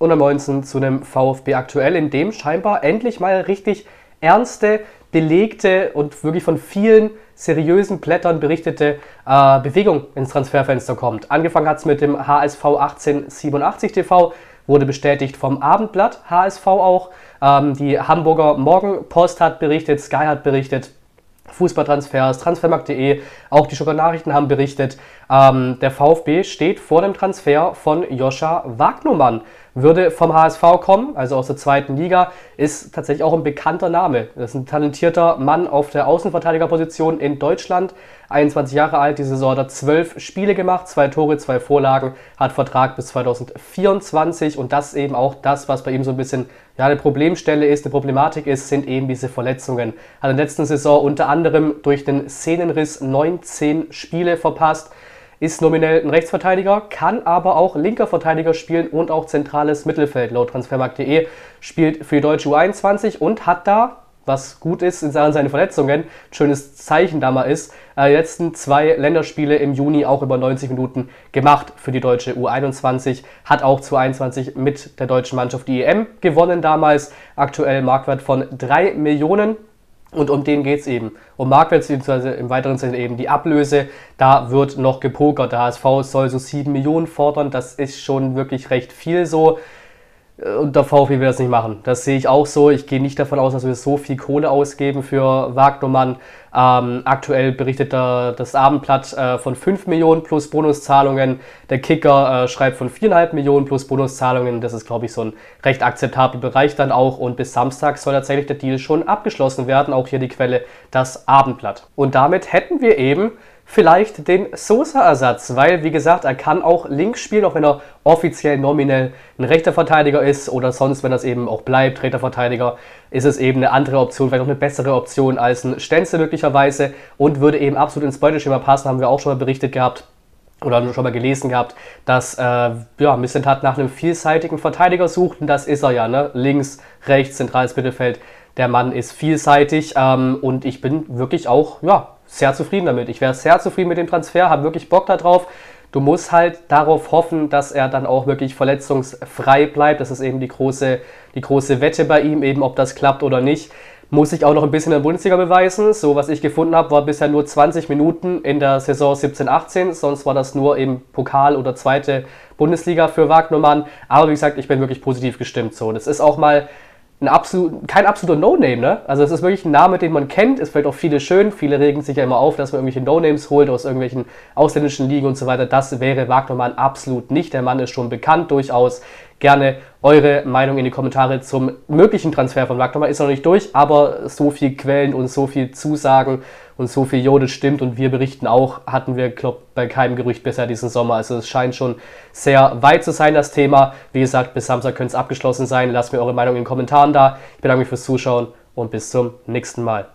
und am 19 zu einem VfB aktuell, in dem scheinbar endlich mal richtig ernste, belegte und wirklich von vielen seriösen Blättern berichtete äh, Bewegung ins Transferfenster kommt. Angefangen hat es mit dem HSV 1887 TV, wurde bestätigt vom Abendblatt HSV auch. Ähm, die Hamburger Morgenpost hat berichtet, Sky hat berichtet, Fußballtransfers, Transfermarkt.de, auch die Stuttgarter Nachrichten haben berichtet, ähm, der VfB steht vor dem Transfer von Joscha Wagnumann würde vom HSV kommen, also aus der zweiten Liga, ist tatsächlich auch ein bekannter Name. Das ist ein talentierter Mann auf der Außenverteidigerposition in Deutschland. 21 Jahre alt, die Saison hat 12 Spiele gemacht, zwei Tore, zwei Vorlagen, hat Vertrag bis 2024 und das eben auch das, was bei ihm so ein bisschen ja, eine Problemstelle ist, eine Problematik ist, sind eben diese Verletzungen. Hat in der letzten Saison unter anderem durch den Szenenriss 19 Spiele verpasst ist nominell ein Rechtsverteidiger, kann aber auch linker Verteidiger spielen und auch zentrales Mittelfeld. Laut Transfermarkt.de spielt für die deutsche U21 und hat da, was gut ist in Sachen seine Verletzungen, schönes Zeichen da mal ist, äh, die letzten zwei Länderspiele im Juni auch über 90 Minuten gemacht für die deutsche U21, hat auch zu 21 mit der deutschen Mannschaft die EM gewonnen damals, aktuell Marktwert von 3 Millionen und um den geht es eben. Um Marktwert bzw. im weiteren Sinne eben die Ablöse. Da wird noch gepokert. Der HSV soll so 7 Millionen fordern. Das ist schon wirklich recht viel so. Und der VfB will das nicht machen. Das sehe ich auch so. Ich gehe nicht davon aus, dass wir so viel Kohle ausgeben für Wagnermann. Ähm, aktuell berichtet der, das Abendblatt äh, von 5 Millionen plus Bonuszahlungen. Der Kicker äh, schreibt von 4,5 Millionen plus Bonuszahlungen. Das ist, glaube ich, so ein recht akzeptabler Bereich dann auch. Und bis Samstag soll tatsächlich der Deal schon abgeschlossen werden. Auch hier die Quelle, das Abendblatt. Und damit hätten wir eben vielleicht den Sosa-Ersatz, weil, wie gesagt, er kann auch links spielen, auch wenn er offiziell nominell ein rechter Verteidiger ist oder sonst, wenn das eben auch bleibt, rechter Verteidiger, ist es eben eine andere Option, vielleicht auch eine bessere Option als ein Stenzel möglicherweise und würde eben absolut ins Beuteschema passen, haben wir auch schon mal berichtet gehabt oder schon mal gelesen gehabt, dass äh, ja, Missentat nach einem vielseitigen Verteidiger sucht und das ist er ja, ne? links, rechts, zentrales Mittelfeld. Der Mann ist vielseitig ähm, und ich bin wirklich auch ja, sehr zufrieden damit. Ich wäre sehr zufrieden mit dem Transfer, habe wirklich Bock darauf. Du musst halt darauf hoffen, dass er dann auch wirklich verletzungsfrei bleibt. Das ist eben die große, die große Wette bei ihm, eben ob das klappt oder nicht. Muss ich auch noch ein bisschen in der Bundesliga beweisen. So, was ich gefunden habe, war bisher nur 20 Minuten in der Saison 17-18. Sonst war das nur im Pokal oder zweite Bundesliga für Wagnermann. Aber wie gesagt, ich bin wirklich positiv gestimmt. So, das ist auch mal ein absolut, kein absoluter No-Name, ne? Also es ist wirklich ein Name, den man kennt, ist vielleicht auch viele schön, viele regen sich ja immer auf, dass man irgendwelche No-Names holt aus irgendwelchen ausländischen Ligen und so weiter. Das wäre Wagnermann absolut nicht. Der Mann ist schon bekannt durchaus. Gerne eure Meinung in die Kommentare zum möglichen Transfer von Wagnermann. Ist noch nicht durch, aber so viel Quellen und so viel Zusagen und so viel Jode stimmt und wir berichten auch, hatten wir, glaube bei keinem Gerücht bisher diesen Sommer. Also es scheint schon sehr weit zu sein, das Thema. Wie gesagt, bis Samstag könnte es abgeschlossen sein. Lasst mir eure Meinung in den Kommentaren da. Ich bedanke mich fürs Zuschauen und bis zum nächsten Mal.